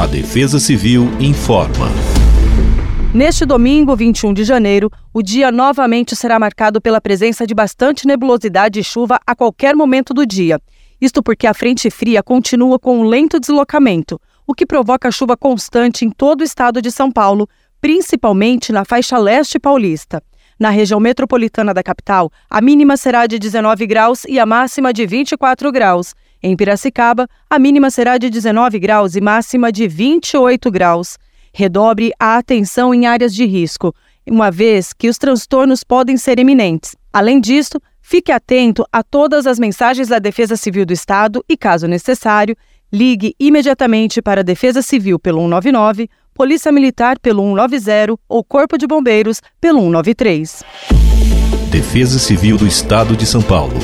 A Defesa Civil informa. Neste domingo, 21 de janeiro, o dia novamente será marcado pela presença de bastante nebulosidade e chuva a qualquer momento do dia. Isto porque a frente fria continua com um lento deslocamento, o que provoca chuva constante em todo o estado de São Paulo, principalmente na faixa leste paulista. Na região metropolitana da capital, a mínima será de 19 graus e a máxima de 24 graus. Em Piracicaba, a mínima será de 19 graus e máxima de 28 graus. Redobre a atenção em áreas de risco, uma vez que os transtornos podem ser iminentes. Além disso, fique atento a todas as mensagens da Defesa Civil do Estado e, caso necessário, ligue imediatamente para a Defesa Civil pelo 199 Polícia Militar pelo 190 ou Corpo de Bombeiros pelo 193. Defesa Civil do Estado de São Paulo.